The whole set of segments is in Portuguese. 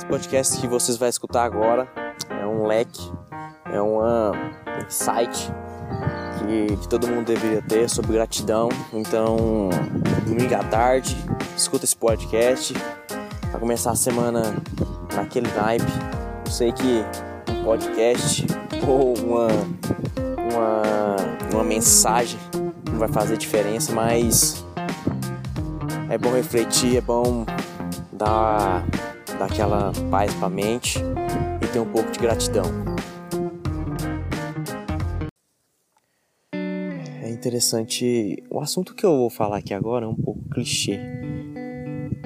Esse podcast que vocês vão escutar agora é um leque, é um site que, que todo mundo deveria ter sobre gratidão. Então, domingo à tarde, escuta esse podcast para começar a semana naquele naipe. Eu sei que um podcast ou uma, uma, uma mensagem não vai fazer diferença, mas é bom refletir, é bom dar, dar aquela paz pra mente e ter um pouco de gratidão. É interessante. O assunto que eu vou falar aqui agora é um pouco clichê.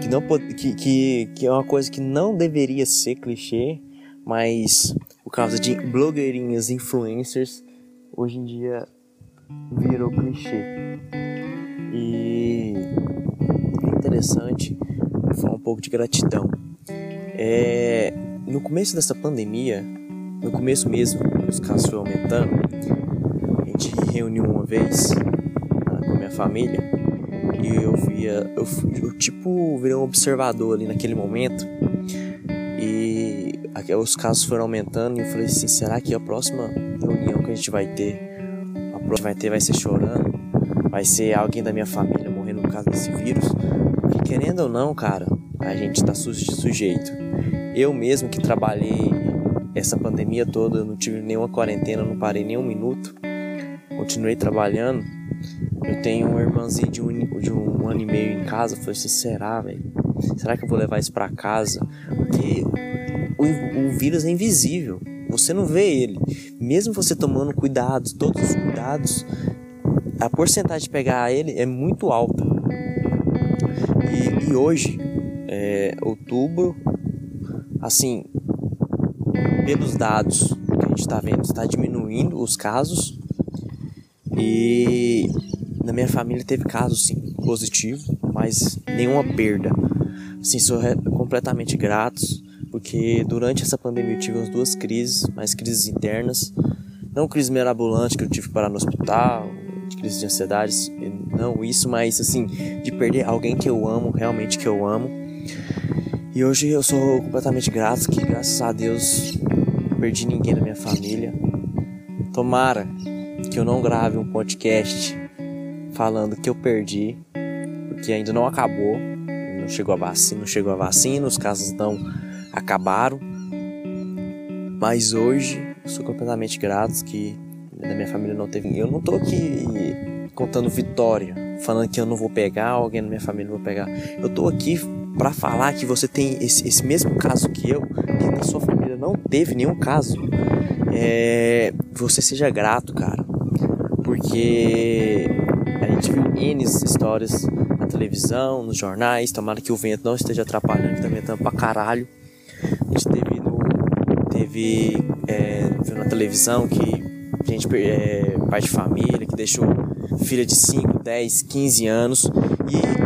Que, não, que, que, que é uma coisa que não deveria ser clichê, mas por causa de blogueirinhas, influencers, hoje em dia virou clichê. E é interessante falar um pouco de gratidão. É, no começo dessa pandemia, no começo mesmo, os casos foram aumentando, a gente reuniu uma vez com a minha família e eu via, eu, eu tipo virei um observador ali naquele momento e os casos foram aumentando e eu falei assim, será que a próxima reunião que a gente vai ter, a próxima vai ter vai ser chorando, vai ser alguém da minha família morrendo por causa desse vírus? Porque querendo ou não, cara, a gente está sujeito. Eu mesmo que trabalhei essa pandemia toda, não tive nenhuma quarentena, não parei nem um minuto, continuei trabalhando. Eu tenho um irmãozinho de um, de um ano e meio em casa. falei assim: será, velho? Será que eu vou levar isso para casa? Porque o, o vírus é invisível, você não vê ele. Mesmo você tomando cuidados, todos os cuidados, a porcentagem de pegar ele é muito alta. E, e hoje, é, outubro, assim, pelos dados que a gente está vendo, está diminuindo os casos. E na minha família teve casos sim positivo, mas nenhuma perda. Assim, sou completamente gratos, porque durante essa pandemia eu tive umas duas crises, mais crises internas, não crise mirabolante que eu tive que parar no hospital, de crise de ansiedade, não isso, mas assim, de perder alguém que eu amo, realmente que eu amo. E hoje eu sou completamente grato que graças a Deus não perdi ninguém da minha família. Tomara que eu não grave um podcast falando que eu perdi, porque ainda não acabou, não chegou a vacina, não chegou a vacina, os casos não acabaram. Mas hoje eu sou completamente grato que da minha família não teve. Eu não tô aqui contando vitória, falando que eu não vou pegar, alguém da minha família não vou pegar. Eu tô aqui para falar que você tem esse, esse, mesmo caso que eu, que na sua família não teve nenhum caso. É, você seja grato, cara, porque a gente viu N histórias na televisão, nos jornais. Tomara que o vento não esteja atrapalhando, que tá pra caralho. A gente teve, no, teve é, viu na televisão que gente, é, pai de família, que deixou filha de 5, 10, 15 anos.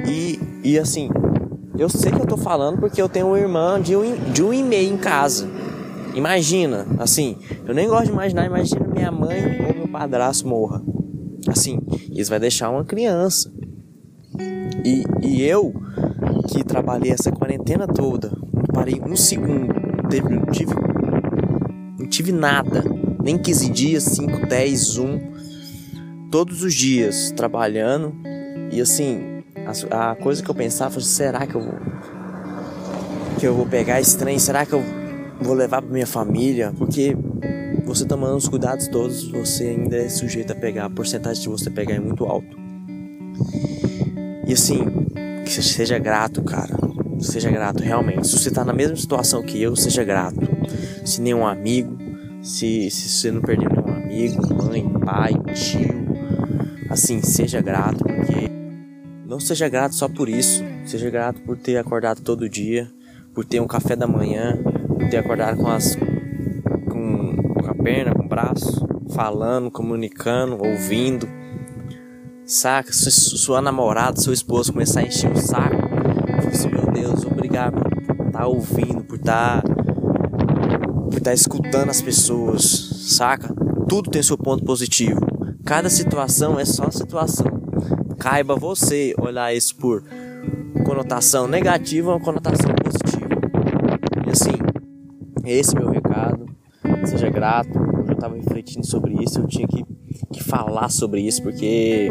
E, e, e assim, eu sei que eu tô falando porque eu tenho uma irmã de um, de um e meio em casa. Imagina, assim, eu nem gosto de imaginar, imagina minha mãe ou meu padrasto morra. Assim, isso vai deixar uma criança. E, e eu, que trabalhei essa quarentena toda, não parei um segundo, não, tive, não tive nada nem 15 dias, 5, 10, 1, todos os dias trabalhando. E assim, a, a coisa que eu pensava será que eu vou, que eu vou pegar esse trem? Será que eu vou levar para minha família? Porque você tomando os cuidados todos, você ainda é sujeito a pegar. A porcentagem de você pegar é muito alto. E assim, que você seja grato, cara. Seja grato realmente. Se você tá na mesma situação que eu, seja grato. Se nenhum amigo, se, se você não perdeu nenhum amigo, mãe, pai, tio, assim, seja grato, porque não seja grato só por isso. Seja grato por ter acordado todo dia, por ter um café da manhã, por ter acordado com as com, com a perna, com o braço, falando, comunicando, ouvindo. Saca? Se sua namorada, seu esposo começar a encher o saco, assim, meu Deus, obrigado por estar tá ouvindo, por estar tá por estar tá escutando as pessoas, saca? Tudo tem seu ponto positivo. Cada situação é só situação. Caiba você olhar isso por conotação negativa ou conotação positiva. E assim, Esse é meu recado. Seja grato. Eu já estava refletindo sobre isso. Eu tinha que, que falar sobre isso porque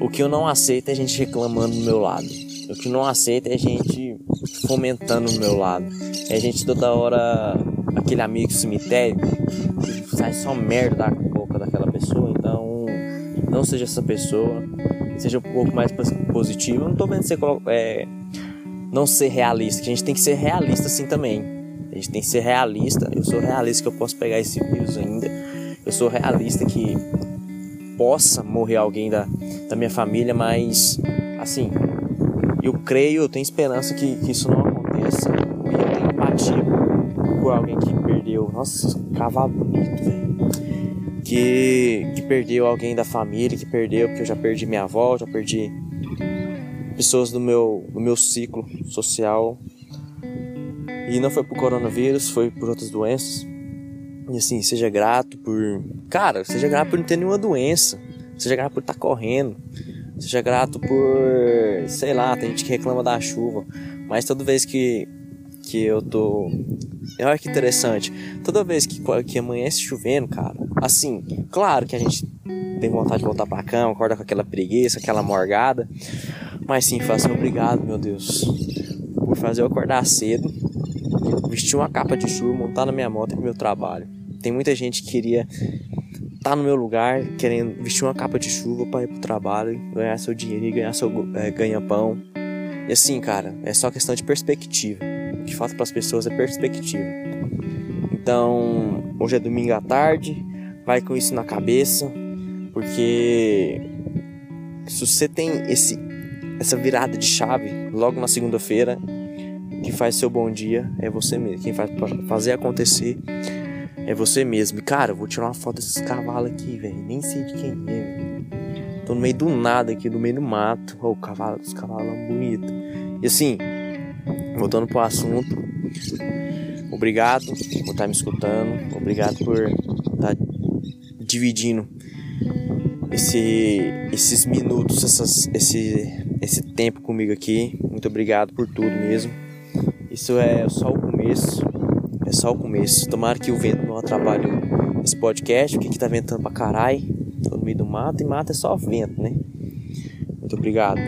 o que eu não aceito é gente reclamando do meu lado. O que eu não aceito é gente fomentando do meu lado. É gente toda hora aquele amigo cemitério que sai só merda da não seja essa pessoa. Seja um pouco mais positivo. Eu não tô vendo você é, não ser realista. Que a gente tem que ser realista assim também. A gente tem que ser realista. Eu sou realista que eu posso pegar esse vírus ainda. Eu sou realista que possa morrer alguém da, da minha família, mas assim, eu creio, eu tenho esperança que, que isso não aconteça. E eu tenho empatia por alguém que perdeu. Nossa, cavalo bonito, velho. Que, que perdeu alguém da família, que perdeu, porque eu já perdi minha avó, já perdi pessoas do meu, do meu ciclo social. E não foi por coronavírus, foi por outras doenças. E assim, seja grato por. Cara, seja grato por não ter nenhuma doença. Seja grato por estar tá correndo. Seja grato por. Sei lá, tem gente que reclama da chuva. Mas toda vez que, que eu tô. Olha que interessante. Toda vez que, que amanhece chovendo, cara. Assim, claro que a gente tem vontade de voltar pra cama, acorda com aquela preguiça, aquela morgada. Mas sim, faça obrigado, meu Deus, por fazer eu acordar cedo, vestir uma capa de chuva, montar na minha moto e pro meu trabalho. Tem muita gente que queria estar tá no meu lugar, querendo vestir uma capa de chuva para ir pro trabalho, ganhar seu dinheiro e ganhar seu é, ganha-pão. E assim, cara, é só questão de perspectiva. Que falta para as pessoas é perspectiva. Então, hoje é domingo à tarde, vai com isso na cabeça, porque se você tem esse essa virada de chave logo na segunda-feira, que faz seu bom dia é você mesmo. Quem faz fazer acontecer é você mesmo. Cara, eu vou tirar uma foto desses cavalos aqui, velho. Nem sei de quem é, véio. Tô no meio do nada aqui, no meio do mato. Oh, o cavalo, os cavalos bonitos. E assim, voltando pro assunto. Obrigado por estar tá me escutando. Obrigado por estar tá dividindo esse, esses minutos, essas, esse, esse tempo comigo aqui. Muito obrigado por tudo mesmo. Isso é só o começo. É só o começo. Tomara que o vento não atrapalhe esse podcast, porque aqui tá ventando pra caralho. Tô no meio do mato e mato é só vento, né? Muito obrigado.